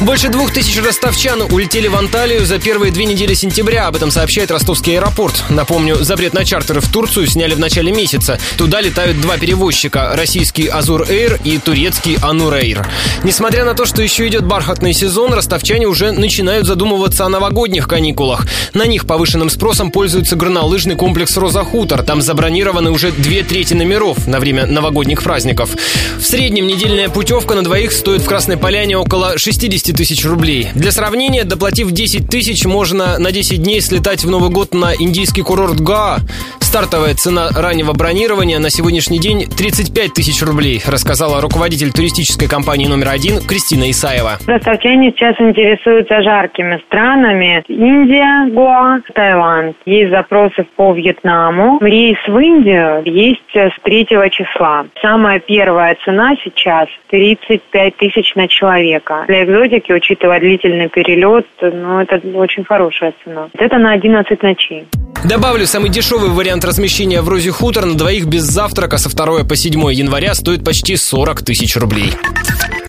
Больше двух тысяч ростовчан улетели в Анталию за первые две недели сентября. Об этом сообщает ростовский аэропорт. Напомню, запрет на чартеры в Турцию сняли в начале месяца. Туда летают два перевозчика – российский Азур Эйр и турецкий Анур Эйр. Несмотря на то, что еще идет бархатный сезон, ростовчане уже начинают задумываться о новогодних каникулах. На них повышенным спросом пользуется горнолыжный комплекс «Роза Хутор». Там забронированы уже две трети номеров на время новогодних праздников. В среднем недельная путевка на двоих стоит в Красной Поляне около 60 тысяч рублей. Для сравнения, доплатив 10 тысяч, можно на 10 дней слетать в Новый год на индийский курорт Гаа. Стартовая цена раннего бронирования на сегодняшний день 35 тысяч рублей, рассказала руководитель туристической компании номер один Кристина Исаева. Ростовчане сейчас интересуются жаркими странами. Индия, Гоа, Таиланд. Есть запросы по Вьетнаму. Рейс в Индию есть с 3 числа. Самая первая цена сейчас 35 тысяч на человека. Для экзотики, учитывая длительный перелет, ну, это очень хорошая цена. Это на 11 ночей. Добавлю, самый дешевый вариант размещения в Розе Хутор на двоих без завтрака со 2 по 7 января стоит почти 40 тысяч рублей.